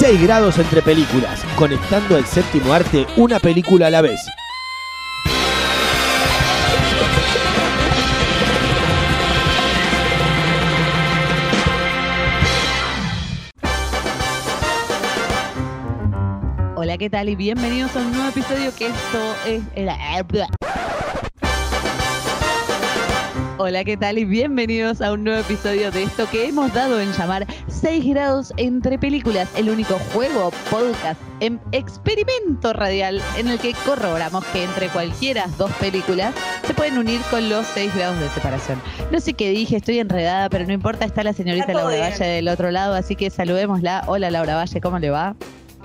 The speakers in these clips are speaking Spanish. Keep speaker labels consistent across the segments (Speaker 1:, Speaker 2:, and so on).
Speaker 1: 6 grados entre películas. Conectando al séptimo arte. Una película a la vez.
Speaker 2: Hola, ¿qué tal? Y bienvenidos a un nuevo episodio que esto es... Hola, ¿qué tal? Y bienvenidos a un nuevo episodio de esto que hemos dado en llamar 6 grados entre películas, el único juego, podcast, en experimento radial en el que corroboramos que entre cualquiera dos películas se pueden unir con los 6 grados de separación. No sé qué dije, estoy enredada, pero no importa, está la señorita
Speaker 3: Está
Speaker 2: Laura
Speaker 3: bien.
Speaker 2: Valle del otro lado, así que saludémosla. Hola Laura Valle, ¿cómo le va?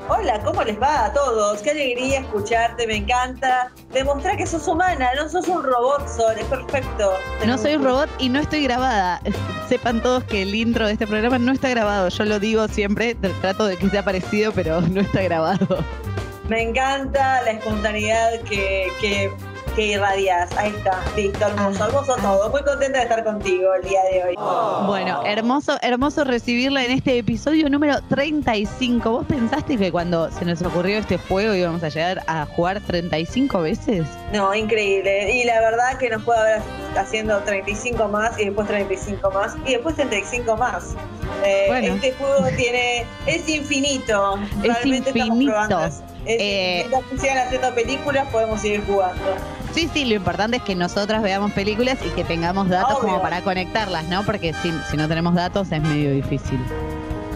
Speaker 3: Hola, ¿cómo les va a todos? Qué alegría escucharte, me encanta. Demostrar que sos humana, no sos un robot, Sol, es perfecto.
Speaker 2: No soy un robot y no estoy grabada. Sepan todos que el intro de este programa no está grabado. Yo lo digo siempre, tr- trato de que sea parecido, pero no está grabado.
Speaker 3: Me encanta la espontaneidad que, que, que irradias. Ahí está, listo, hermoso,
Speaker 2: Ah,
Speaker 3: hermoso
Speaker 2: ah.
Speaker 3: todo. Muy contenta de estar contigo el día de hoy.
Speaker 2: Bueno, hermoso, hermoso recibirla en este episodio número 35. ¿Vos pensaste que cuando se nos ocurrió este juego íbamos a llegar a jugar 35 veces?
Speaker 3: No, increíble. Y la verdad que nos puede haber haciendo 35 más y después 35 más y después 35 más. Eh,
Speaker 2: Bueno.
Speaker 3: Este juego tiene es infinito.
Speaker 2: Es
Speaker 3: Realmente estamos
Speaker 2: infinito. Eh,
Speaker 3: mientras sigan haciendo películas podemos seguir jugando.
Speaker 2: Sí, sí, lo importante es que nosotras veamos películas y que tengamos datos
Speaker 3: Obvio.
Speaker 2: como para conectarlas, ¿no? Porque si, si no tenemos datos es medio difícil.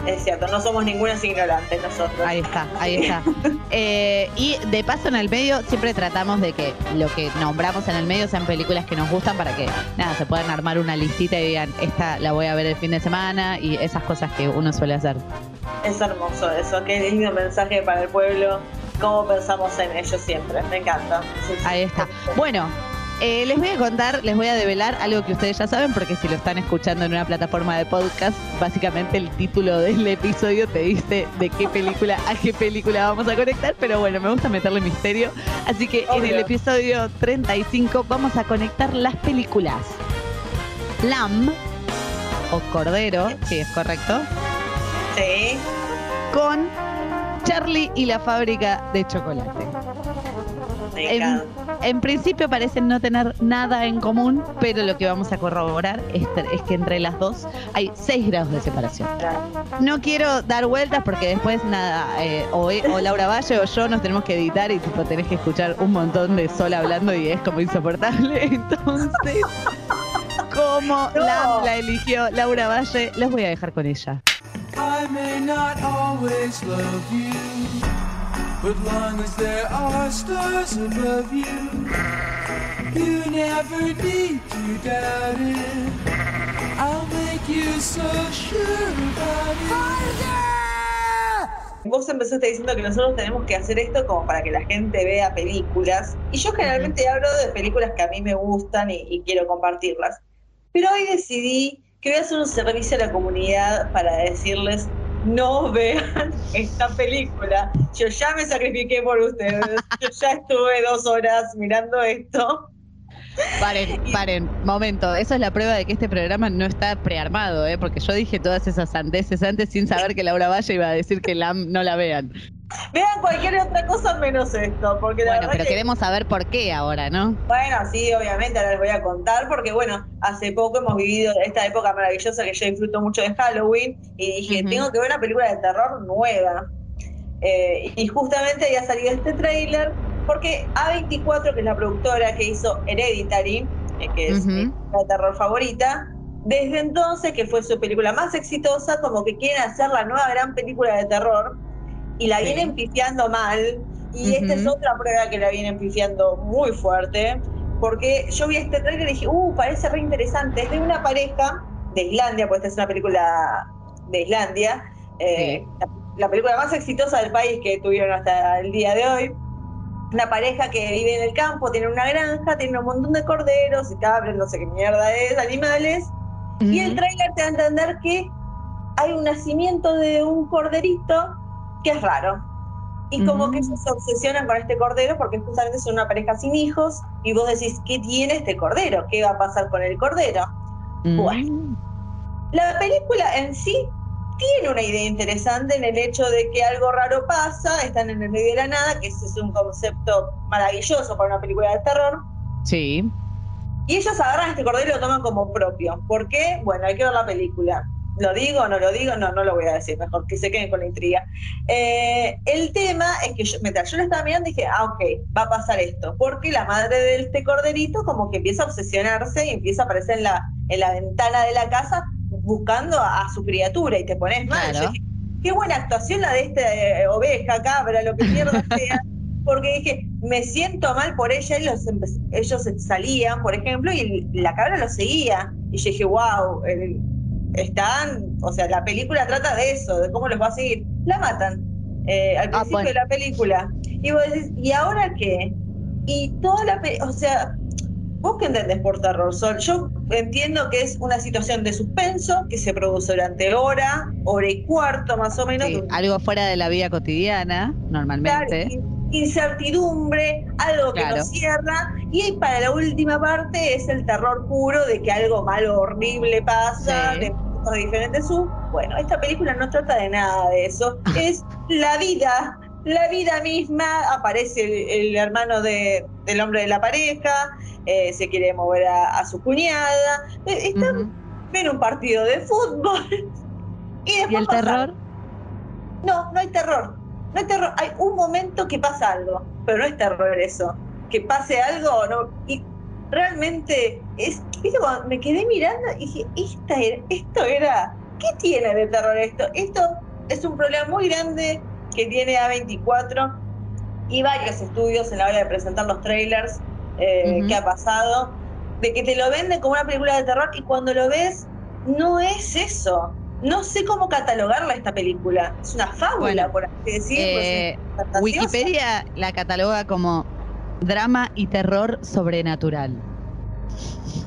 Speaker 3: Es cierto, no somos ningunas ignorantes nosotros.
Speaker 2: Ahí está, ahí está. Eh, y de paso en el medio siempre tratamos de que lo que nombramos en el medio sean películas que nos gustan para que nada se puedan armar una listita y digan esta la voy a ver el fin de semana y esas cosas que uno suele hacer.
Speaker 3: Es hermoso eso, qué lindo mensaje para el pueblo. Cómo pensamos en ellos siempre, me encanta. Sí, sí.
Speaker 2: Ahí está. Bueno. eh, les voy a contar, les voy a develar algo que ustedes ya saben, porque si lo están escuchando en una plataforma de podcast, básicamente el título del episodio te dice de qué película a qué película vamos a conectar, pero bueno, me gusta meterle misterio. Así que en el episodio 35 vamos a conectar las películas Lamb o Cordero, si es correcto,
Speaker 3: Sí.
Speaker 2: con Charlie y la fábrica de chocolate. En, principio parecen no tener nada en común, pero lo que vamos a corroborar es, es que entre las dos hay 6 grados de separación. No quiero dar vueltas porque después nada, eh, o, o Laura Valle o yo nos tenemos que editar y tipo tenés que escuchar un montón de sol hablando y es como insoportable. Entonces, como
Speaker 3: No.
Speaker 2: la, la eligió Laura Valle, los voy a dejar con ella.
Speaker 4: I may not always love you, but long as there are stars above you, you never need to doubt it. I'll make you so sure about it.
Speaker 3: Vos empezaste diciendo que nosotros tenemos que hacer esto como para que la gente vea películas. Y yo generalmente hablo de películas que a mí me gustan y, y quiero compartirlas. Pero hoy decidí que voy a hacer un servicio a la comunidad para decirles no vean esta película. Yo ya me sacrifiqué por ustedes. Yo ya estuve dos horas mirando esto.
Speaker 2: Paren, paren, momento. Eso es la prueba de que este programa no está prearmado, ¿eh? Porque yo dije todas esas sandeces antes sin saber que Laura Valle iba a decir que LAM no la vean.
Speaker 3: Vean cualquier otra cosa menos esto, porque la
Speaker 2: Bueno, pero
Speaker 3: que
Speaker 2: queremos saber por qué ahora, ¿no?
Speaker 3: Bueno, sí, obviamente, ahora les voy a contar, porque bueno, hace poco hemos vivido esta época maravillosa que yo disfruto mucho de Halloween y dije, tengo que ver una película de terror nueva. Eh, y justamente había salido este tráiler, porque A24, que es la productora que hizo Hereditary, eh, que es mi película de terror favorita, desde entonces, que fue su película más exitosa, como que quieren hacer la nueva gran película de terror y la
Speaker 2: Sí.
Speaker 3: vienen pifiando mal. Y esta es otra prueba que la vienen pifiando muy fuerte, porque yo vi este trailer y dije, uh, parece re interesante. Es de una pareja de Islandia, pues esta es una película de Islandia, eh, la, la película más exitosa del país que tuvieron hasta el día de hoy. Una pareja que vive en el campo, tiene una granja, tiene un montón de corderos y cabras, no sé qué mierda es, animales. Y el trailer te da a entender que hay un nacimiento de un corderito que es raro. Y como que ellos se obsesionan con este cordero porque justamente son una pareja sin hijos y vos decís, ¿qué tiene este cordero? ¿Qué va a pasar con el cordero?
Speaker 2: Mm.
Speaker 3: La película en sí tiene una idea interesante en el hecho de que algo raro pasa, están en el medio de la nada, que ese es un concepto maravilloso para una película de terror.
Speaker 2: Sí.
Speaker 3: Y ellos agarran este cordero y lo toman como propio. ¿Por qué? Bueno, hay que ver la película. ¿Lo digo? ¿No lo digo? No, no lo voy a decir. Mejor que se queden con la intriga. Eh, el tema es que yo, mientras yo lo estaba mirando dije, ah, ok, va a pasar esto. Porque la madre de este corderito como que empieza a obsesionarse y empieza a aparecer en la, en la ventana de la casa buscando a, a su criatura y te pones mal.
Speaker 2: Claro.
Speaker 3: Yo dije, qué buena actuación la de esta oveja, cabra, lo que mierda sea. Porque dije, me siento mal por ella, y los ellos salían, por ejemplo, y la cabra lo seguía. Y yo dije, wow, están, o sea, la película trata de eso, de cómo los va a seguir. La matan eh, al
Speaker 2: Ah,
Speaker 3: principio
Speaker 2: bueno.
Speaker 3: de la película. Y vos decís, ¿y ahora qué? Y toda la o sea, ¿vos qué entendés por terror, Sol? Yo entiendo que es una situación de suspenso que se produce durante hora, hora y cuarto más o menos.
Speaker 2: Sí, Algo fuera de la vida cotidiana, normalmente.
Speaker 3: Claro, incertidumbre, algo que
Speaker 2: Claro.
Speaker 3: nos cierra, y para la última parte es el terror puro de que algo malo, horrible pasa,
Speaker 2: Sí.
Speaker 3: de cosas diferentes. su- Bueno, esta película no trata de nada de eso, es la vida, la vida misma, aparece el, el hermano de- del hombre de la pareja, eh, se quiere mover a, a su cuñada, eh, están ven un partido de fútbol. Y, después
Speaker 2: ¿Y el
Speaker 3: pasa
Speaker 2: terror?
Speaker 3: no, no hay terror. No hay terror. Hay un momento que pasa algo, pero no es terror eso. Que pase algo, no. Y realmente es. ¿Viste? Cuando me quedé mirando y dije, Esta era- esto era. ¿Qué tiene de terror esto? Esto es un problema muy grande que tiene A24 y varios estudios en la hora de presentar los trailers eh,
Speaker 2: Ujú.
Speaker 3: que ha pasado, de que te lo venden como una película de terror y cuando lo ves, no es eso. No sé cómo catalogarla esta película. Es una fábula,
Speaker 2: Bueno,
Speaker 3: por así decirlo.
Speaker 2: Eh. Wikipedia la cataloga como drama y terror sobrenatural.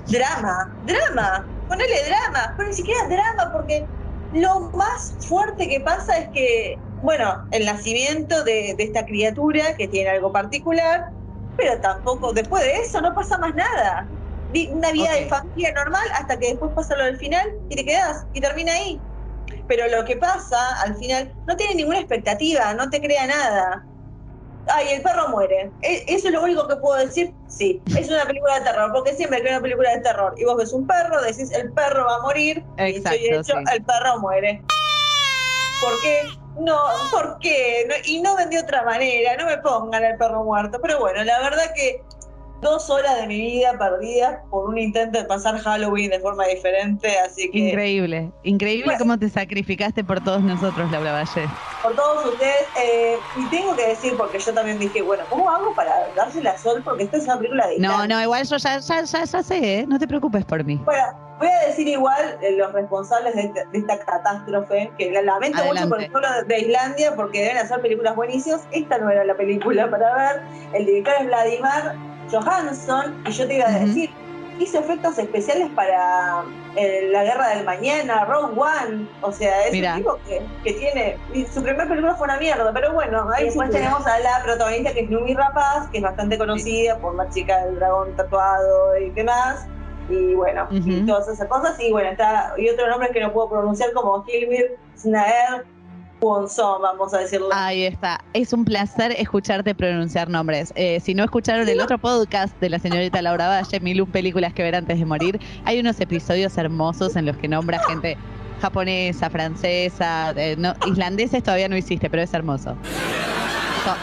Speaker 3: Drama, drama, ponele drama, pero ni siquiera drama, porque lo más fuerte que pasa es que, bueno, el nacimiento de, de esta criatura que tiene algo particular, pero tampoco, después de eso no pasa más nada. Una vida de familia normal hasta que después pasa lo del final y te quedas y termina ahí. Pero lo que pasa al final no tiene ninguna expectativa, no te crea nada. Ay, el perro muere. E- Eso es lo único que puedo decir. Sí, es una película de terror, porque siempre que hay una película de terror y vos ves un perro, decís el perro va a morir,
Speaker 2: Exacto,
Speaker 3: y hecho,
Speaker 2: sí.
Speaker 3: el perro muere. ¿Por qué? No, ¿por qué? No- y no ven de otra manera, no me pongan el perro muerto. Pero bueno, la verdad que dos horas de mi vida perdidas por un intento de pasar Halloween de forma diferente, así que
Speaker 2: Increíble, increíble
Speaker 3: Bueno.
Speaker 2: cómo te sacrificaste por todos nosotros, Laura Valle.
Speaker 3: por todos ustedes, eh, y tengo que decir, porque yo también dije, bueno, ¿cómo hago para dársela Sol? Porque esta es una película de
Speaker 2: No, no, igual yo ya, ya, ya, ya sé, ¿eh? no te preocupes por mí.
Speaker 3: Bueno, voy a decir igual eh, los responsables de, esta- de esta catástrofe, que la lamento mucho por el pueblo de Islandia, porque deben hacer películas buenísimas. Esta no era la película para ver. El director es Vladimir Johansson, y yo te iba a decir, hizo efectos especiales para eh, La Guerra del Mañana, Rogue One, o sea, es
Speaker 2: Mira.
Speaker 3: un tipo que, que tiene, y su primer película fue una mierda, pero bueno, ahí después tenemos a la protagonista que es Numi Rapaz, que es bastante conocida por la chica del dragón tatuado y demás, y bueno, y todas esas cosas, y bueno, está, y otro nombre que no puedo pronunciar como Hilmir Snaer Wonson, vamos a decirlo.
Speaker 2: Ahí está. Es un placer escucharte pronunciar nombres. Eh, si no escucharon el otro podcast de la señorita Laura Valle, Milú Películas que ver antes de morir, hay unos episodios hermosos en los que nombra gente japonesa, francesa, eh, no, islandeses todavía no hiciste, pero es hermoso.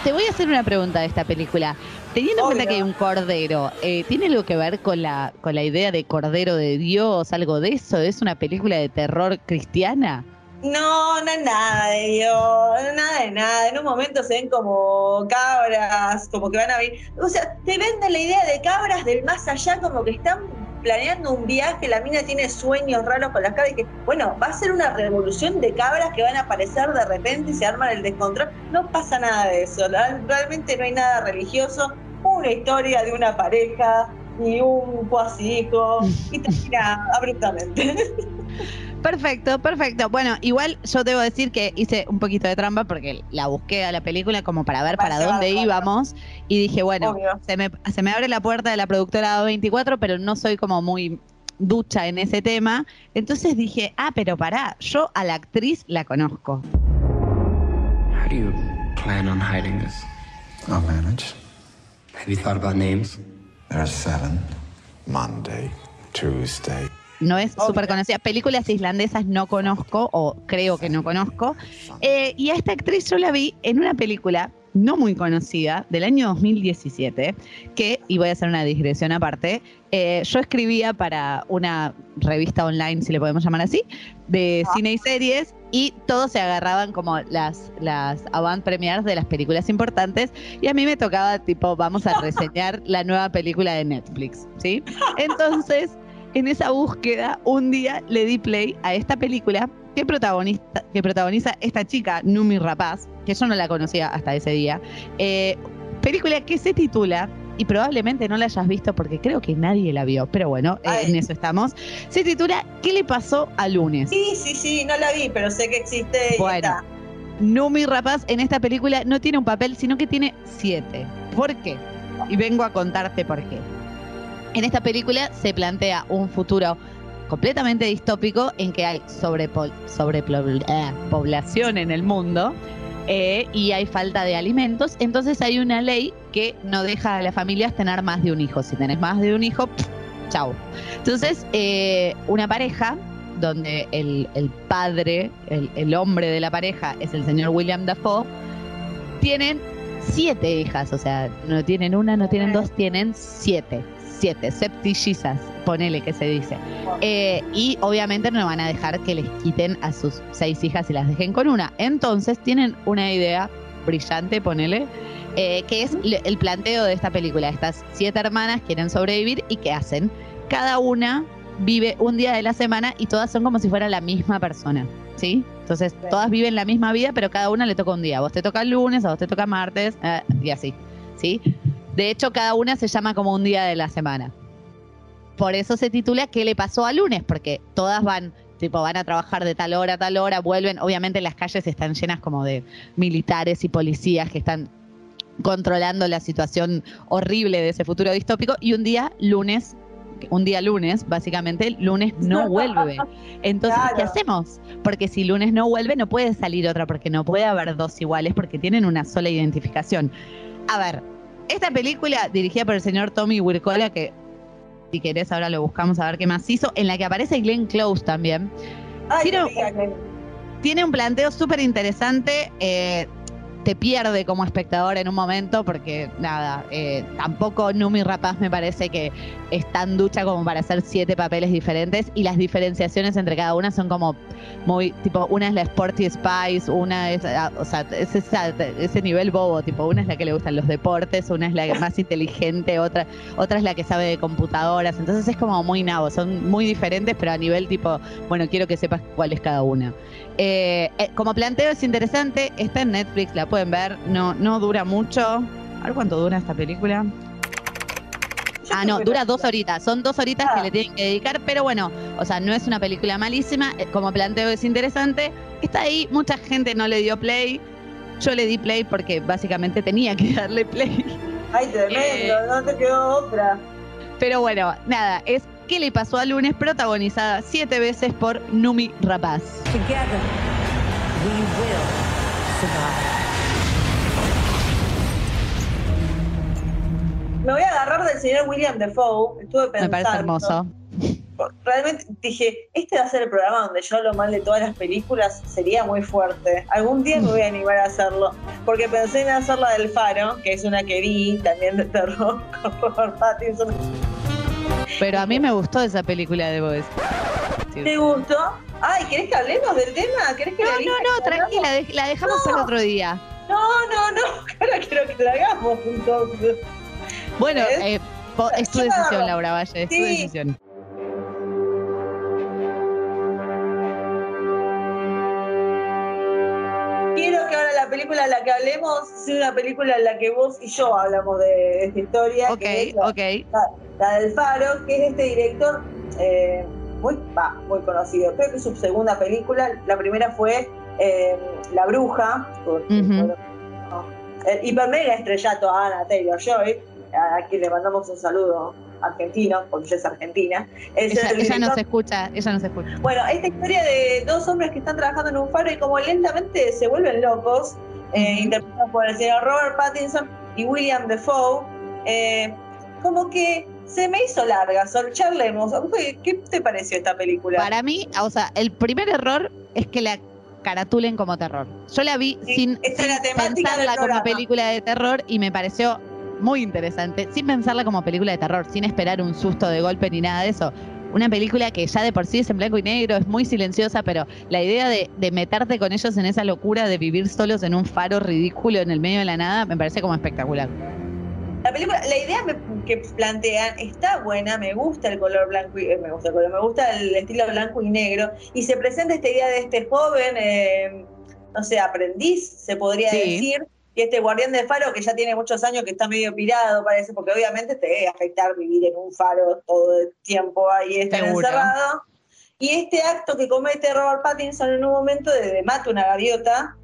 Speaker 2: Te voy a hacer una pregunta de esta película. Teniendo en cuenta que hay un cordero, eh, ¿tiene algo que ver con la, con la idea de cordero de Dios? ¿Algo de eso? ¿Es una película de terror cristiana?
Speaker 3: No, no es nada de Dios, nada de nada. En un momento se ven como cabras, como que van a venir. O sea, te venden la idea de cabras del más allá, como que están planeando un viaje, la mina tiene sueños raros con las cabras y que, bueno, va a ser una revolución de cabras que van a aparecer de repente y se arman el descontrol. No pasa nada de eso, realmente no hay nada religioso, una historia de una pareja y un cuasi hijo y termina abruptamente.
Speaker 2: Perfecto, perfecto. Bueno, igual yo debo decir que hice un poquito de trampa porque la busqué a la película como para ver para
Speaker 3: Para
Speaker 2: dónde íbamos y dije, bueno, se me, se me abre la puerta de la productora 24, pero no soy como muy ducha en ese tema. Entonces dije, ah, pero pará, yo a la actriz la conozco.
Speaker 5: How do you plan on hiding this?
Speaker 6: I'll manage.
Speaker 5: Have you thought about names?
Speaker 6: There are seven. Monday, Tuesday.
Speaker 2: No es súper conocida. Películas islandesas no conozco, o creo que no conozco. Eh, y a esta actriz yo la vi en una película no muy conocida del año 2017, que, y voy a hacer una digresión aparte, eh, yo escribía para una revista online, si le podemos llamar así, de cine y series, y todos se agarraban como las, las avant premiers de las películas importantes, y a mí me tocaba tipo, vamos a reseñar la nueva película de Netflix, ¿sí? Entonces, en esa búsqueda, un día le di play a esta película que, protagonista, que protagoniza esta chica, Numi Rapaz, que yo no la conocía hasta ese día. Eh, película que se titula, y probablemente no la hayas visto porque creo que nadie la vio, pero bueno, eh, en eso estamos. Se titula ¿Qué le pasó a Lunes?
Speaker 3: Sí, sí, sí, no la vi, pero sé que existe y
Speaker 2: Bueno.
Speaker 3: está.
Speaker 2: Numi Rapaz en esta película no tiene un papel, sino que tiene siete. ¿Por qué? Y vengo a contarte por qué. En esta película se plantea un futuro completamente distópico en que hay sobrepoblación en el mundo eh, y hay falta de alimentos. Entonces hay una ley que no deja a las familias tener más de un hijo. Si tenés más de un hijo, pff, chau. Entonces, eh, una pareja donde el, el padre, el, el hombre de la pareja es el señor William Dafoe, tienen siete hijas, o sea, no tienen una, no tienen dos, tienen siete, siete, septillizas, ponele que se dice. Eh, y obviamente no van a dejar que les quiten a sus seis hijas y las dejen con una. Entonces tienen una idea brillante, ponele, eh, que es el planteo de esta película. Estas siete hermanas quieren sobrevivir y ¿qué hacen? Cada una vive un día de la semana y todas son como si fuera la misma persona, ¿sí? Entonces todas viven la misma vida, pero cada una le toca un día. A vos te toca el lunes, a vos te toca martes, eh, y así, ¿sí? De hecho, cada una se llama como un día de la semana. Por eso se titula ¿Qué le pasó a lunes? Porque todas van, tipo, van a trabajar de tal hora a tal hora, vuelven. Obviamente las calles están llenas como de militares y policías que están controlando la situación horrible de ese futuro distópico. Y un día, lunes, un día lunes, básicamente, lunes no vuelve. Entonces, ¿qué hacemos? Porque si lunes no vuelve, no puede salir otra, porque no puede haber dos iguales, porque tienen una sola identificación. A ver, esta película dirigida por el señor Tommy Wirkola, que si querés ahora lo buscamos a ver qué más hizo, en la que aparece Glenn Close también,
Speaker 3: Ay,
Speaker 2: tiene un planteo súper interesante. eh, te pierde como espectador en un momento porque nada, eh, tampoco Numi Rapaz me parece que es tan ducha como para hacer siete papeles diferentes y las diferenciaciones entre cada una son como muy, tipo, una es la Sporty Spice, una es, ah, o sea, es ese nivel bobo, tipo, una es la que le gustan los deportes, una es la más inteligente, otra, otra es la que sabe de computadoras, entonces es como muy nabo, son muy diferentes, pero a nivel tipo, bueno, quiero que sepas cuál es cada una. Eh, eh, como planteo es interesante, está en Netflix, la pueden ver, no, no dura mucho. A ver cuánto dura esta película. Ah, no, dura dos horitas. Son dos horitas
Speaker 3: Ah.
Speaker 2: que le tienen que dedicar, pero bueno, o sea, no es una película malísima. eh, Como planteo es interesante. Está ahí, mucha gente no le dio play. Yo le di play porque básicamente tenía que darle play.
Speaker 3: Ay, tremendo,
Speaker 2: Eh.
Speaker 3: no te quedó otra.
Speaker 2: Pero bueno, nada, es ¿Qué le pasó a lunes? Protagonizada siete veces por Numi Rapaz.
Speaker 7: Together, we will survive.
Speaker 3: Me voy a agarrar del señor William Defoe. Estuve pensando.
Speaker 2: Me parece hermoso.
Speaker 3: realmente dije, este va a ser el programa donde yo hablo mal de todas las películas, sería muy fuerte. Algún día me voy a animar a hacerlo, porque pensé en hacer la del Faro, que es una que vi también de terror con Pattinson.
Speaker 2: Pero a mí me gustó esa película de Boys.
Speaker 3: ¿Te gustó? Ay, ¿querés que hablemos del tema? ¿Querés que
Speaker 2: No,
Speaker 3: la
Speaker 2: no, no, tranquila, la dejamos
Speaker 3: No.
Speaker 2: para otro día.
Speaker 3: No, no, no, ahora quiero que la hagamos entonces.
Speaker 2: Bueno, eh, es tu decisión. Laura Valle, es tu
Speaker 3: Sí.
Speaker 2: decisión.
Speaker 3: Quiero que ahora la película en la que hablemos sea una película en la que vos y yo hablamos de esta historia,
Speaker 2: Ok,
Speaker 3: que es la,
Speaker 2: ok.
Speaker 3: la- la del Faro, que es este director eh, muy, muy conocido. Creo que su segunda película. La primera fue eh, La Bruja, con- no, el hiper mega estrellato a Anna Taylor Joy, a quien le mandamos un saludo argentino, porque ella es argentina. Es
Speaker 2: Ella,
Speaker 3: el
Speaker 2: ella no
Speaker 3: director-
Speaker 2: se escucha, ella no se escucha.
Speaker 3: bueno, esta historia de dos hombres que están trabajando en un faro y como lentamente se vuelven locos, eh, interpretados por el señor Robert Pattinson y William Defoe, eh, como que se me hizo larga. Sol, charlemos. ¿Qué, te pareció esta película?
Speaker 2: Para mí, o sea, el primer error es que la caratulen como terror. Yo la vi
Speaker 3: Sí,
Speaker 2: sin, sin pensarla como película de terror y me pareció muy interesante, sin pensarla como película de terror, sin esperar un susto de golpe ni nada de eso. Una película que ya de por sí es en blanco y negro, es muy silenciosa, pero la idea de, de meterte con ellos en esa locura de vivir solos en un faro ridículo en el medio de la nada, me parece como espectacular.
Speaker 3: La película, la idea que plantean está buena, me gusta el color blanco y eh, me gusta el color, me gusta el estilo blanco y negro y se presenta esta idea de este joven, eh, no sé, aprendiz, se podría
Speaker 2: Sí.
Speaker 3: decir, y este guardián de faro que ya tiene muchos años que está medio pirado, parece, porque obviamente te debe afectar vivir en un faro todo el tiempo ahí estar
Speaker 2: Seguro.
Speaker 3: encerrado. Y este acto que comete Robert Pattinson en un momento de, de mata una gaviota,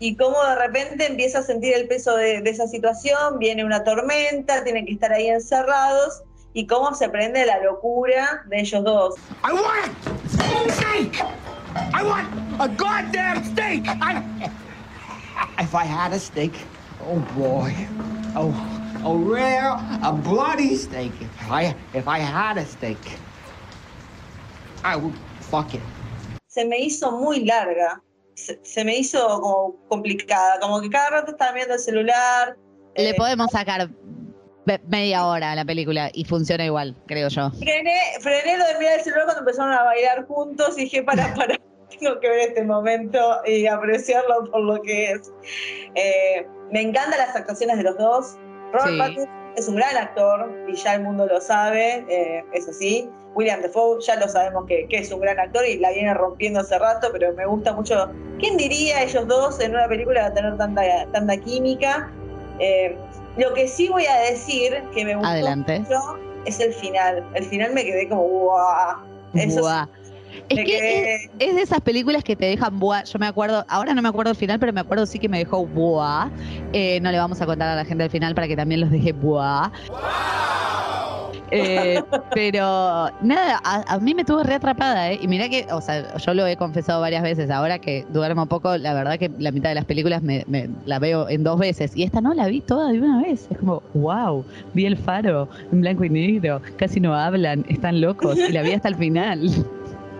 Speaker 3: y cómo de repente empieza a sentir el peso de, de esa situación, viene una tormenta, tienen que estar ahí encerrados, y cómo se prende la locura de ellos dos.
Speaker 4: I want a steak! I want a goddamn steak! I... If I had a steak, oh boy. Oh, a rare, a bloody steak. If I, if I had a steak, I would fuck it.
Speaker 3: Se me hizo muy larga, se, se me hizo como complicada, como que cada rato estaba viendo el celular.
Speaker 2: Le
Speaker 3: eh,
Speaker 2: podemos sacar media hora a la película y funciona igual, creo yo.
Speaker 3: frené, frené lo de mirar el celular cuando empezaron a bailar juntos y dije, para, para, tengo que ver este momento y apreciarlo por lo que es. Eh, me encantan las actuaciones de los dos. Robert
Speaker 2: Sí.
Speaker 3: Pattinson es un gran actor y ya el mundo lo sabe, eh, es así. William Defoe ya lo sabemos que, que es un gran actor y la viene rompiendo hace rato, pero me gusta mucho. ¿Quién diría ellos dos en una película va a tener tanta, tanta química? Eh, lo que sí voy a decir que me gustó
Speaker 2: Adelante.
Speaker 3: mucho es el final. El final me quedé como ¡guau! Eso
Speaker 2: Buah. Es
Speaker 3: me
Speaker 2: que es, es de esas películas que te dejan buah. Yo me acuerdo, ahora no me acuerdo el final, pero me acuerdo sí que me dejó buah. Eh, no le vamos a contar a la gente el final para que también los deje buah. Eh, pero nada, a, a mí me tuvo re atrapada, ¿eh? Y mira que, o sea, yo lo he confesado varias veces. Ahora que duermo poco, la verdad que la mitad de las películas me, me- la veo en dos veces. Y esta no, la vi toda de una vez. Es como, wow, vi el faro en blanco y negro. Casi no hablan, están locos. Y la vi hasta el final.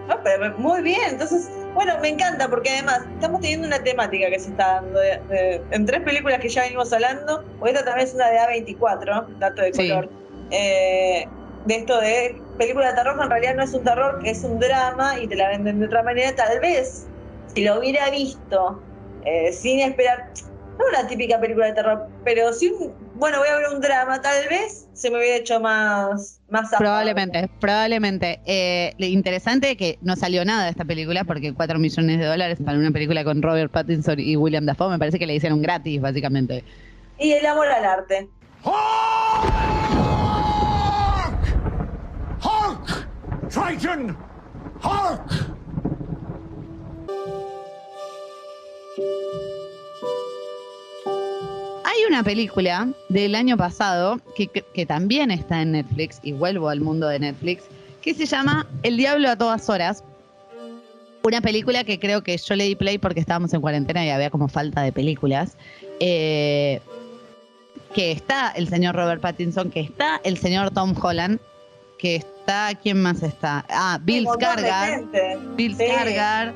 Speaker 3: Ah, pero muy bien, entonces, bueno, me encanta porque además estamos teniendo una temática que se está dando de- de- en tres películas que ya venimos hablando, o esta también es una de A24, dato de
Speaker 2: Sí.
Speaker 3: color, eh, de esto de película de terror que en realidad no es un terror, es un drama y te la venden de otra manera, tal vez si lo hubiera visto eh, sin esperar, no una típica película de terror, pero si un, bueno, voy a ver un drama, tal vez se me hubiera hecho más, más.
Speaker 2: Probablemente, probablemente. Eh, lo interesante es que no salió nada de esta película porque 4 millones de dólares para una película con Robert Pattinson y William Dafoe me parece que le hicieron gratis, básicamente.
Speaker 3: Y el amor al arte.
Speaker 4: Hulk! Hulk! Triton! Hulk!
Speaker 2: Hay una película del año pasado que, que- que también está en Netflix, y vuelvo al mundo de Netflix, que se llama El Diablo a todas horas. Una película que creo que yo le di play porque estábamos en cuarentena y había como falta de películas. Eh, que está el señor Robert Pattinson, que está el señor Tom Holland. que está, ¿quién más está? Ah, Bill
Speaker 3: gente.
Speaker 2: Bill
Speaker 3: Sí.
Speaker 2: Skarsgård,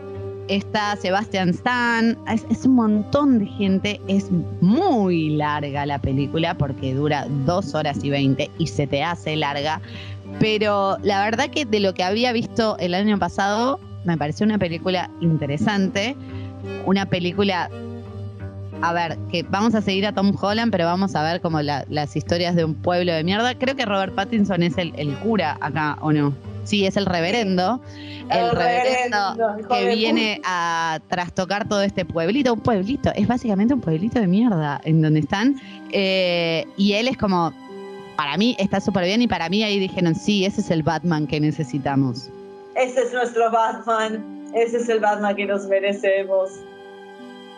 Speaker 2: está Sebastian Stan, es, es un montón de gente, es muy larga la película porque dura dos horas y veinte y se te hace larga, pero la verdad que de lo que había visto el año pasado me pareció una película interesante, una película... A ver, que vamos a seguir a Tom Holland, pero vamos a ver como la- las historias de un pueblo de mierda. Creo que Robert Pattinson es el, el cura acá, ¿o no? Sí, es el reverendo. El,
Speaker 3: El
Speaker 2: reverendo, que viene a trastocar todo este pueblito. Un pueblito, es básicamente un pueblito de mierda en donde están. Eh, y él es como, para mí está súper bien y para mí ahí dijeron, sí, ese es el Batman que necesitamos.
Speaker 3: Ese es nuestro Batman. Ese es el Batman que nos merecemos.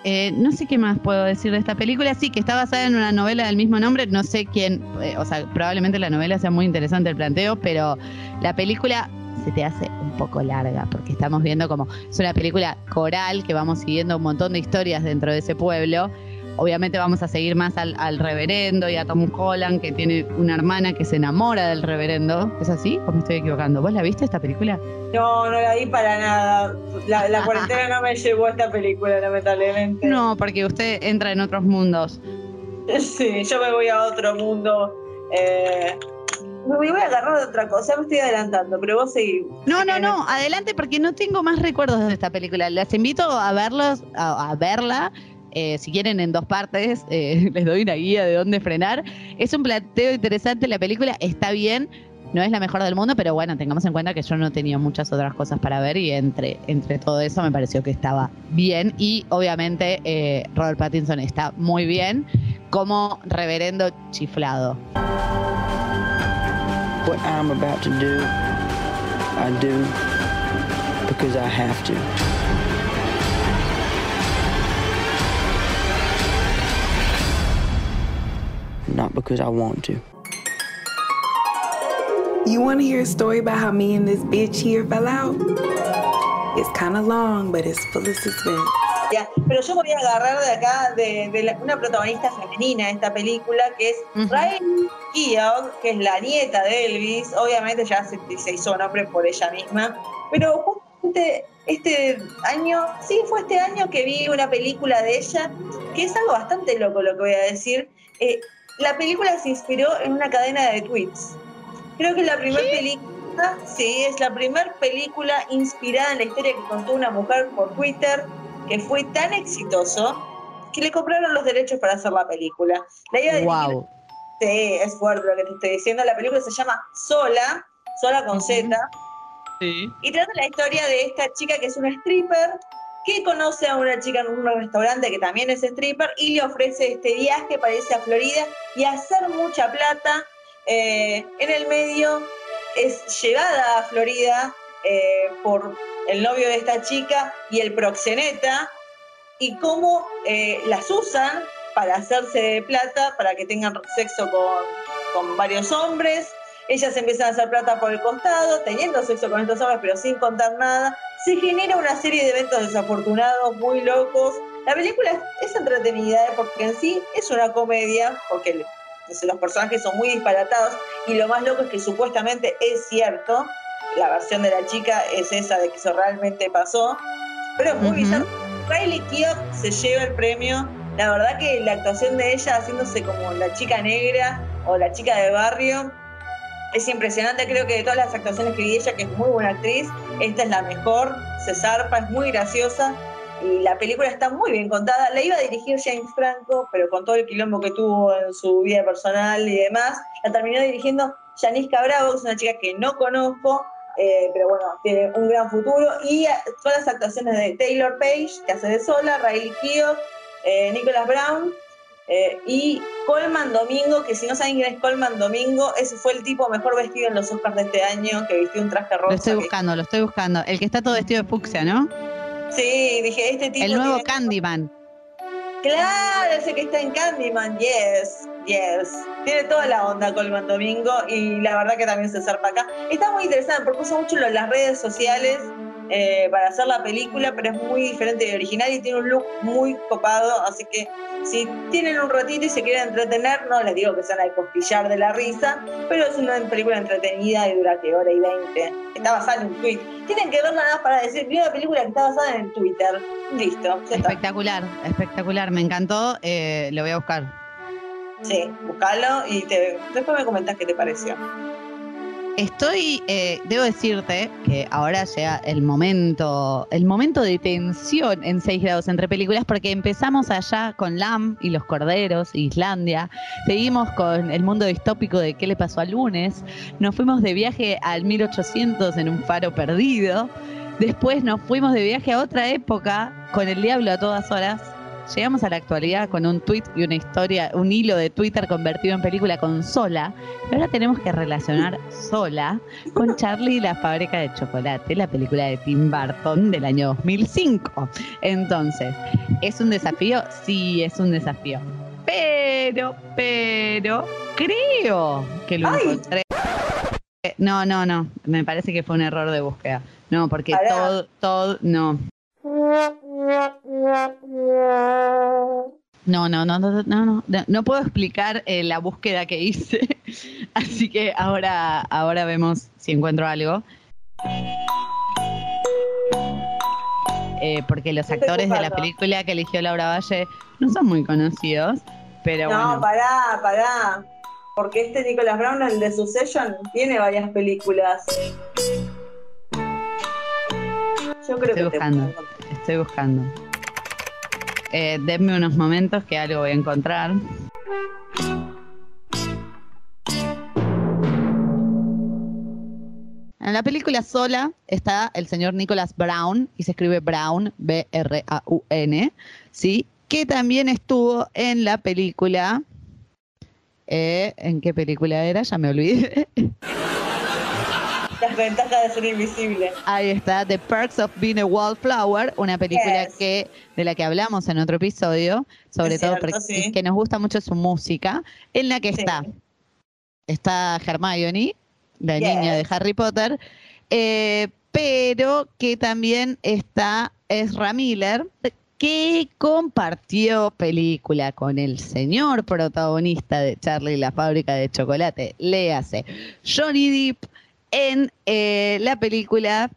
Speaker 2: Eh, no sé qué más puedo decir de esta película. Sí, que está basada en una novela del mismo nombre. No sé quién, eh, o sea, probablemente la novela sea muy interesante el planteo, pero la película se te hace un poco larga porque estamos viendo como es una película coral que vamos siguiendo un montón de historias dentro de ese pueblo. Obviamente vamos a seguir más al, al reverendo y a Tom Holland que tiene una hermana que se enamora del reverendo. ¿Es así o me estoy equivocando? ¿Vos la viste esta película?
Speaker 3: No, no la vi para nada. La, la cuarentena no me llevó a esta película, lamentablemente.
Speaker 2: No, porque usted entra en otros mundos.
Speaker 3: Sí, yo me voy a otro mundo. Eh, me voy a agarrar de otra cosa, me estoy adelantando, pero vos seguís.
Speaker 2: No, no, no, adelante porque no tengo más recuerdos de esta película. Las invito a verlos, a, a verla. Eh, si quieren en dos partes, eh, les doy una guía de dónde frenar. Es un planteo interesante, la película está bien, no es la mejor del mundo, pero bueno, tengamos en cuenta que yo no tenía muchas otras cosas para ver y entre, entre todo eso me pareció que estaba bien y obviamente eh, Robert Pattinson está muy bien como reverendo chiflado.
Speaker 8: What I'm about to do, I do because I have to. Not because I want to.
Speaker 9: You want to hear a story about how me and this bitch here fell out? It's kind of long, but it's full of suspense.
Speaker 3: Pero yo me voy a agarrar de acá de, de la- una protagonista femenina de esta película, que es Riley Keough, que es la nieta de Elvis. Obviamente ya se, se hizo nombre por ella misma. Pero justamente este año, sí, fue este año que vi una película de ella, que es algo bastante loco lo que voy a decir. Eh, la película se inspiró en una cadena de tweets. Creo que es la primera película, sí, es la primera película inspirada en la historia que contó una mujer por Twitter, que fue tan exitoso que le compraron los derechos para hacer la película. La iba a dirigir-
Speaker 2: Wow.
Speaker 3: Sí, es fuerte lo que te estoy diciendo. La película se llama Sola, Sola con Z,
Speaker 2: Sí.
Speaker 3: y trata la historia de esta chica que es una stripper que conoce a una chica en un restaurante que también es stripper y le ofrece este viaje para irse a Florida y hacer mucha plata. Eh, en el medio es llevada a Florida eh, por el novio de esta chica y el proxeneta y cómo eh, las usan para hacerse plata, para que tengan sexo con varios hombres. Ellas empiezan a hacer plata por el costado, teniendo sexo con estos hombres, pero sin contar nada. Se genera una serie de eventos desafortunados, muy locos. La película es, entretenida, ¿eh? porque en sí es una comedia, porque el- los personajes son muy disparatados, y lo más loco es que supuestamente es cierto, la versión de la chica es esa de que eso realmente pasó, pero es muy bizarro. Riley Keough se lleva el premio. La verdad que la actuación de ella haciéndose como la chica negra o la chica de barrio es impresionante. Creo que de todas las actuaciones que vi ella, que es muy buena actriz, esta es la mejor. Se zarpa, es muy graciosa y la película está muy bien contada. La iba a dirigir James Franco, pero con todo el quilombo que tuvo en su vida personal y demás, la terminó dirigiendo Janice Bravo, es una chica que no conozco, eh, pero bueno, tiene un gran futuro. Y todas las actuaciones de Taylor Page, que hace de sola, Riley Keough, eh, Nicholas Brown eh, y Colman Domingo, que si no saben quién es Colman Domingo, ese fue el tipo mejor vestido en los Oscars de este año, que vistió un traje rosa.
Speaker 2: Lo estoy
Speaker 3: que-
Speaker 2: buscando, lo estoy buscando. El que está todo vestido de fucsia, ¿no?
Speaker 3: Sí, dije, este tipo.
Speaker 2: El nuevo
Speaker 3: tiene-
Speaker 2: Candyman.
Speaker 3: Claro, ese que está en Candyman, yes, yes. Tiene toda la onda Colman Domingo y la verdad que también se zarpa acá. Está muy interesante porque usa mucho las redes sociales eh, para hacer la película, pero es muy diferente y original y tiene un look muy copado, así que si tienen un ratito y se quieren entretener, no les digo que se van a costillar de la risa, pero es una película entretenida y dura que hora y veinte. Está basada en un tweet. Tienen que verla nada más para decir, vi una película que está basada en Twitter. Listo, ya está.
Speaker 2: Espectacular, espectacular. Me encantó. eh, lo voy a buscar.
Speaker 3: Sí, buscalo y te, después me comentás qué te pareció.
Speaker 2: Estoy, eh, debo decirte que ahora llega el momento, el momento de tensión en 6 grados entre películas, porque empezamos allá con Lam y los corderos, Islandia, seguimos con el mundo distópico de qué le pasó al lunes, nos fuimos de viaje al 1800 en un faro perdido, después nos fuimos de viaje a otra época con el diablo a todas horas. Llegamos a la actualidad con un tweet y una historia, un hilo de Twitter convertido en película con Sola. Y ahora tenemos que relacionar Sola con Charlie y la fábrica de chocolate, la película de Tim Burton del año 2005. Entonces, ¿es un desafío? Sí, es un desafío. Pero, pero, creo que lo encontré. No, no, no. Me parece que fue un error de búsqueda. No, porque todo, todo, no. No, no, no, no, no, no, no, puedo explicar eh, la búsqueda que hice, así que ahora, ahora vemos si encuentro algo. Eh, porque los actores de la película que eligió Laura Valle no son muy conocidos, pero
Speaker 3: no,
Speaker 2: bueno.
Speaker 3: pará, pará. Porque este Nicolas Brown, el de Succession, tiene varias películas. Yo creo
Speaker 2: Estoy
Speaker 3: que
Speaker 2: buscando, estoy buscando. Eh, denme unos momentos que algo voy a encontrar. En la película sola está el señor Nicholas Brown, y se escribe Brown, B-R-A-U-N, ¿sí? que también estuvo en la película. eh, ¿En qué película era? Ya me olvidé.
Speaker 3: Las ventajas de ser invisible.
Speaker 2: Ahí está, The Perks of Being a Wallflower, una película
Speaker 3: Yes.
Speaker 2: que de la que hablamos en otro episodio, sobre
Speaker 3: Es
Speaker 2: todo
Speaker 3: cierto,
Speaker 2: porque
Speaker 3: sí.
Speaker 2: que nos gusta mucho su música, en la que
Speaker 3: Sí.
Speaker 2: está está Hermione, la
Speaker 3: Yes.
Speaker 2: niña de Harry Potter, eh, pero que también está Ezra Miller, que compartió película con el señor protagonista de Charlie y la fábrica de chocolate, léase Johnny Depp, en eh, la película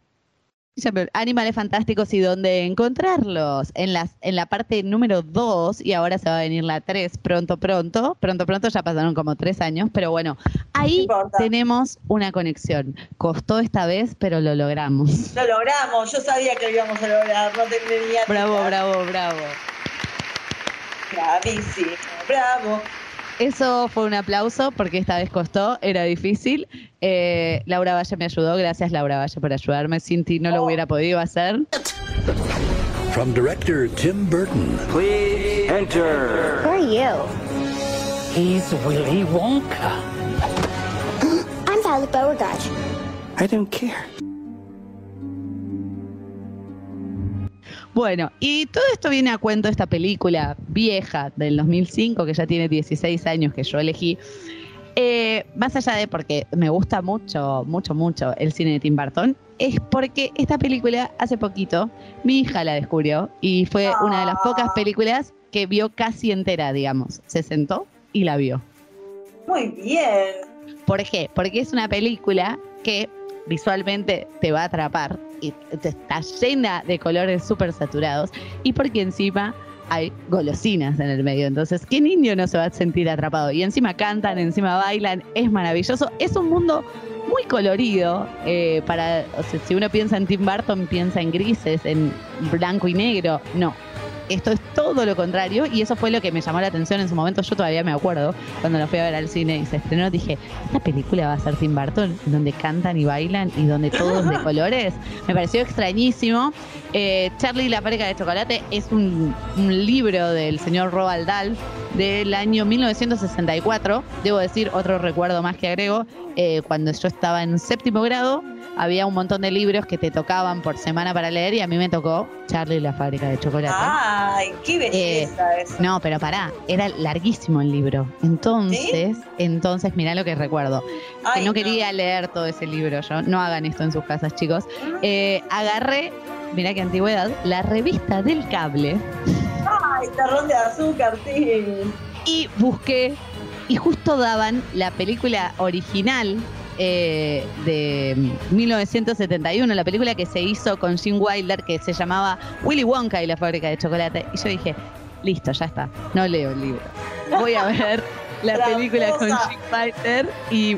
Speaker 2: Animales Fantásticos y dónde encontrarlos. En, las, en la parte número 2, y ahora se va a venir la 3 pronto, pronto. Pronto, pronto, ya pasaron como 3 años, pero bueno, ahí tenemos una conexión. Costó esta vez, pero lo logramos.
Speaker 3: Lo logramos, yo sabía que lo íbamos a lograr, no tenía
Speaker 2: Bravo, bravo, bravo.
Speaker 3: Bravísimo, bravo.
Speaker 2: Eso fue un aplauso porque esta vez costó, era difícil. Eh, Laura Valle me ayudó, gracias Laura Valle por ayudarme. Sin ti no lo hubiera podido hacer.
Speaker 10: From director Tim Burton.
Speaker 11: Please enter.
Speaker 7: Who are you?
Speaker 11: He's Willy Wonka.
Speaker 7: I'm Violet Beauregard.
Speaker 11: I don't care.
Speaker 2: Bueno, y todo esto viene a cuento de esta película vieja del 2005, que ya tiene 16 años, que yo elegí. Eh, más allá de porque me gusta mucho, mucho, mucho el cine de Tim Burton, es porque esta película hace poquito mi hija la descubrió y fue una de las pocas películas que vio casi entera, digamos. Se sentó y la vio.
Speaker 3: Muy bien.
Speaker 2: ¿Por qué? Porque es una película que visualmente te va a atrapar y está llena de colores súper saturados y porque encima hay golosinas en el medio. Entonces, ¿qué niño no se va a sentir atrapado? Y encima cantan, encima bailan, es maravilloso. Es un mundo muy colorido. eh, para, o sea, si uno piensa en Tim Burton, piensa en grises, en blanco y negro. No. Esto es todo lo contrario y eso fue lo que me llamó la atención en su momento. Yo todavía me acuerdo cuando lo fui a ver al cine y se estrenó. Dije, esta película va a ser Tim Burton, donde cantan y bailan y donde todo es de colores. Me pareció extrañísimo. Eh, Charlie y la fábrica de chocolate es un, un libro del señor Roald Dahl del año 1964. Debo decir, otro recuerdo más que agrego, eh, cuando yo estaba en séptimo grado, había un montón de libros que te tocaban por semana para leer y a mí me tocó Charlie y la fábrica de chocolate.
Speaker 3: Ay, qué belleza eso.
Speaker 2: No, pero pará, era larguísimo el libro. Entonces, entonces, mirá lo que recuerdo. que no, quería leer todo ese libro yo. No hagan esto en sus casas, chicos. Eh, agarré, mirá qué antigüedad, la revista del cable
Speaker 3: Ay, terrón de azúcar, sí.
Speaker 2: y busqué, y justo daban la película original eh, de 1971, la película que se hizo con Jim Wilder, que se llamaba Willy Wonka y la fábrica de chocolate. Y yo dije, listo, ya está, no leo el libro. Voy a ver la película con. Jim Wilder y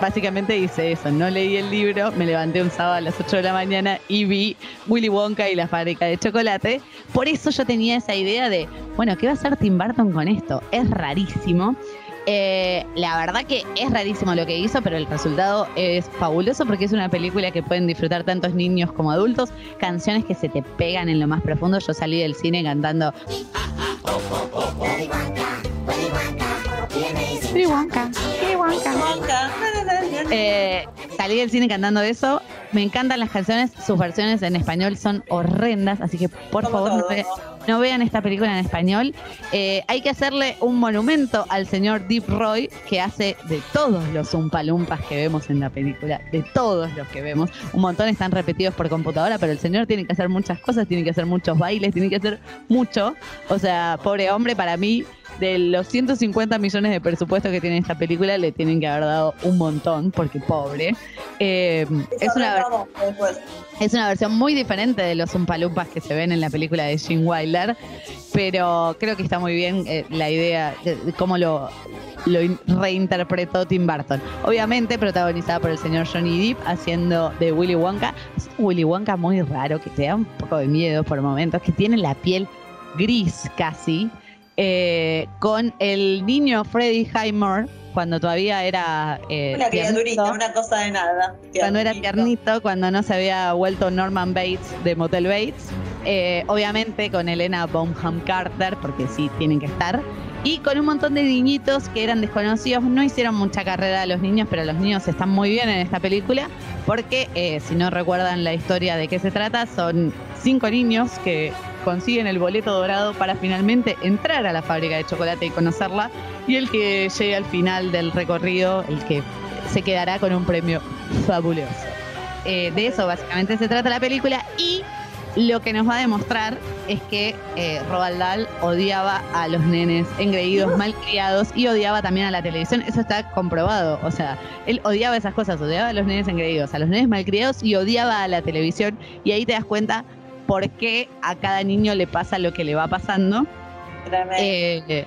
Speaker 2: básicamente hice eso, no leí el libro, me levanté un sábado a las 8 de la mañana y vi Willy Wonka y la fábrica de chocolate. Por eso yo tenía esa idea de, bueno, ¿qué va a hacer Tim Burton con esto? Es rarísimo. Eh, la verdad que es rarísimo lo que hizo, pero el resultado es fabuloso porque es una película que pueden disfrutar tantos niños como adultos, canciones que se te pegan en lo más profundo. Yo salí del cine cantando. Eh, salí del cine cantando eso. Me encantan las canciones, sus versiones en español son horrendas, así que por
Speaker 3: Como
Speaker 2: favor no vean esta película en español. Eh, hay que hacerle un monumento al señor Deep Roy, que hace de todos los umpalumpas que vemos en la película, de todos los que vemos. Un montón están repetidos por computadora, pero el señor tiene que hacer muchas cosas, tiene que hacer muchos bailes, tiene que hacer mucho. O sea, pobre hombre, para mí, de los 150 millones de presupuesto que tiene esta película, le tienen que haber dado un montón, porque pobre. Eh, es una es una versión muy diferente de los Umpalumpas que se ven en la película de Gene Wilder, pero creo que está muy bien eh, la idea de, de cómo lo, lo in- reinterpretó Tim Burton. Obviamente protagonizada por el señor Johnny Depp haciendo de Willy Wonka. Es un Willy Wonka muy raro que te da un poco de miedo por momentos, que tiene la piel gris casi, eh, con el niño Freddie Highmore cuando todavía era... eh,
Speaker 3: Una criaturita,
Speaker 2: tiernito
Speaker 3: una cosa de nada.
Speaker 2: cuando era
Speaker 3: Tiernito.
Speaker 2: tiernito, cuando no se había vuelto Norman Bates de Motel Bates. Eh, obviamente con Elena Bonham Carter, porque sí, tienen que estar. Y con un montón de niñitos que eran desconocidos. No hicieron mucha carrera a los niños, pero los niños están muy bien en esta película. Porque, eh, si no recuerdan la historia de qué se trata, son cinco niños que consiguen el boleto dorado para finalmente entrar a la fábrica de chocolate y conocerla. Y el que llegue al final del recorrido, el que se quedará con un premio fabuloso. Eh, de eso básicamente se trata la película y lo que nos va a demostrar es que eh, Roald Dahl odiaba a los nenes engreídos, malcriados y odiaba también a la televisión. Eso está comprobado. O sea, él odiaba esas cosas, odiaba a los nenes engreídos, a los nenes malcriados y odiaba a la televisión. Y ahí te das cuenta por qué a cada niño le pasa lo que le va pasando. Eh,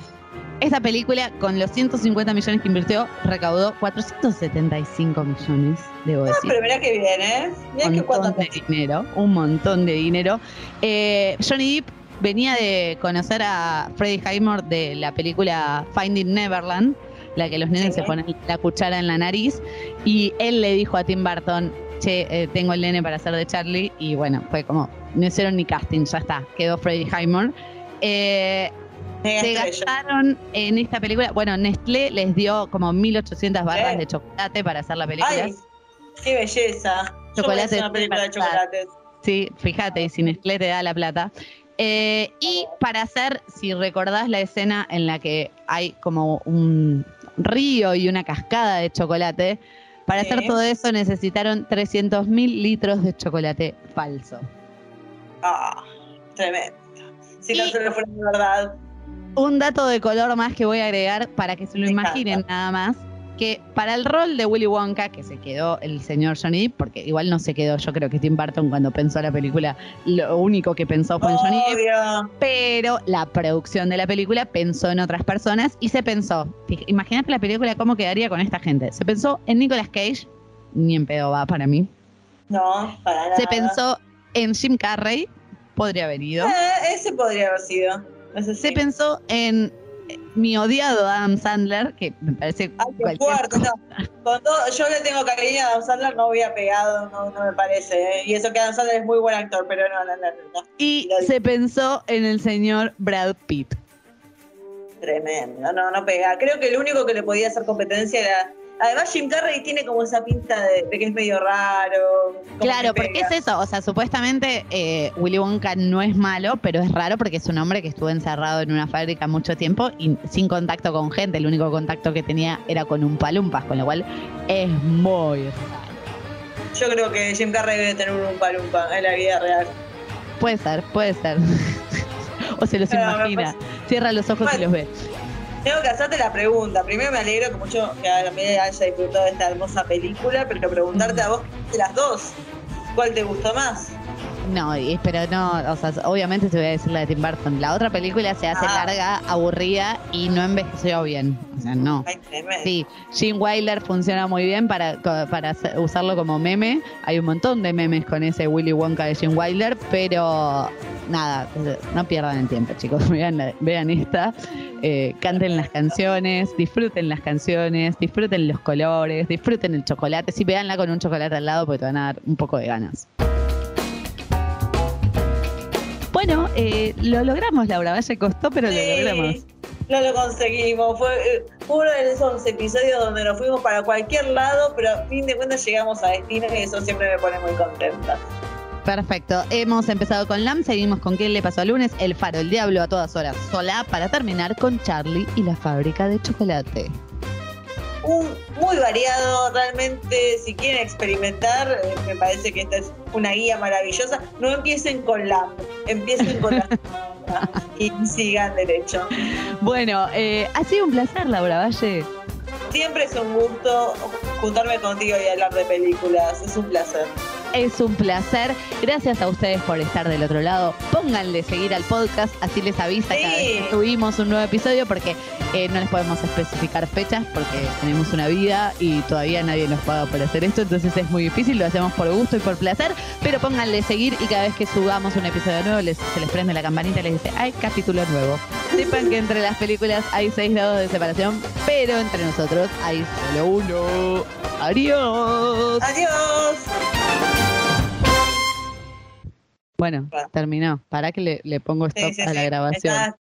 Speaker 2: esta película, con los 150 millones que invirtió, recaudó 475 millones, debo
Speaker 3: Ah,
Speaker 2: decir.
Speaker 3: pero mirá que bien, ¿eh? Mirá
Speaker 2: un
Speaker 3: que
Speaker 2: montón de dinero, un montón de dinero. Eh, Johnny Depp venía de conocer a Freddie Highmore de la película Finding Neverland, la que los nenes
Speaker 3: Sí.
Speaker 2: se ponen la cuchara en la nariz, y él le dijo a Tim Burton, che, eh, tengo el nene para hacer de Charlie, y bueno, fue como, no hicieron ni casting, ya está, quedó Freddie Highmore. Eh, se gastaron en esta película, bueno, Nestlé les dio como 1800 barras
Speaker 3: Eh.
Speaker 2: de chocolate para hacer la película.
Speaker 3: Ay, qué belleza.
Speaker 2: Chocolate
Speaker 3: una película de chocolates.
Speaker 2: Sí, fíjate, y si Nestlé te da la plata. Eh, y para hacer, si recordás la escena en la que hay como un río y una cascada de chocolate, para
Speaker 3: Sí.
Speaker 2: hacer todo eso necesitaron 300 mil litros de chocolate falso.
Speaker 3: Ah, tremendo. Si no se lo fuera de verdad.
Speaker 2: Un dato de color más que voy a agregar para que se lo
Speaker 3: Me
Speaker 2: imaginen
Speaker 3: encanta.
Speaker 2: nada más, que para el rol de Willy Wonka, que se quedó el señor Johnny Depp, porque igual no se quedó, yo creo que Tim Burton cuando pensó la película, lo único que pensó fue en Johnny Depp, pero la producción de la película pensó en otras personas y se pensó, imagínate la película cómo quedaría con esta gente, se pensó en Nicolas Cage, ni en pedo va para mí,
Speaker 3: No, para nada.
Speaker 2: se pensó en Jim Carrey, podría haber ido.
Speaker 3: Eh, ese podría haber sido.
Speaker 2: Se pensó en eh, mi odiado Adam Sandler, que me parece
Speaker 3: Ay, no. Con todo, yo le tengo cariño a Adam Sandler, no hubiera pegado, no, no me parece. ¿eh? Y eso que Adam Sandler es muy buen actor, pero no, no, no, no.
Speaker 2: Y se pensó en el señor Brad Pitt.
Speaker 3: Tremendo, no, no pega. Creo que el único que le podía hacer competencia era Además, Jim Carrey tiene como esa pinta de, de que es medio raro.
Speaker 2: Claro,
Speaker 3: que
Speaker 2: porque es eso, o sea, supuestamente eh, Willy Wonka no es malo, pero es raro porque es un hombre que estuvo encerrado en una fábrica mucho tiempo y sin contacto con gente, el único contacto que tenía era con un palumpas, con lo cual es muy raro.
Speaker 3: Yo creo que Jim Carrey debe tener un palumpa en la vida real.
Speaker 2: Puede ser, puede ser. o se los
Speaker 3: Pero
Speaker 2: imagina. Cierra los ojos y
Speaker 3: Bueno.
Speaker 2: los ve.
Speaker 3: Tengo que hacerte la pregunta. Primero me alegro que mucho que haya disfrutado de esta hermosa película, pero preguntarte a vos de las dos, ¿cuál te gustó más?
Speaker 2: No, y- pero no, o sea, obviamente te voy a decir la de Tim Burton. La otra película se hace
Speaker 3: Ah.
Speaker 2: larga, aburrida y no envejeció bien. O sea, no. Sí, Gene Wilder funciona muy bien para, para usarlo como meme. Hay un montón de memes con ese Willy Wonka de Gene Wilder, pero nada, no pierdan el tiempo, chicos. Vean, la- vean esta, eh, canten las canciones, disfruten las canciones, disfruten los colores, disfruten el chocolate. Sí, veanla con un chocolate al lado porque te van a dar un poco de ganas. Bueno, eh, lo logramos, Laura. Vaya, costó, pero lo logramos.
Speaker 3: Sí, no lo conseguimos. Fue eh, uno de esos episodios donde nos fuimos para cualquier lado, pero a fin de cuentas llegamos a destino y eso siempre me pone muy contenta.
Speaker 2: Perfecto. Hemos empezado con Lam, seguimos con ¿Qué le pasó al lunes? El faro, el diablo a todas horas sola, para terminar con Charlie y la fábrica de chocolate.
Speaker 3: Un, muy variado, realmente, si quieren experimentar, eh, me parece que esta es una guía maravillosa. No empiecen con la, empiecen con la y sigan derecho.
Speaker 2: Bueno, eh, ha sido un placer, Laura Valle.
Speaker 3: Siempre es un gusto juntarme contigo y hablar de películas, es un placer.
Speaker 2: Es un placer. Gracias a ustedes por estar del otro lado. Pónganle seguir al podcast, así les avisa cada vez que subimos un nuevo episodio, porque eh, no les podemos especificar fechas, porque tenemos una vida y todavía nadie nos paga por hacer esto, entonces es muy difícil, lo hacemos por gusto y por placer, pero pónganle seguir y cada vez que subamos un episodio nuevo les, se les prende la campanita y les dice, hay capítulo nuevo. Sepan que entre las películas hay seis grados de separación, pero entre nosotros hay solo uno. Adiós.
Speaker 3: Adiós.
Speaker 2: Bueno, terminó. Para que le, le pongo stop
Speaker 3: Sí, sí,
Speaker 2: a la
Speaker 3: sí.
Speaker 2: grabación.
Speaker 3: Está-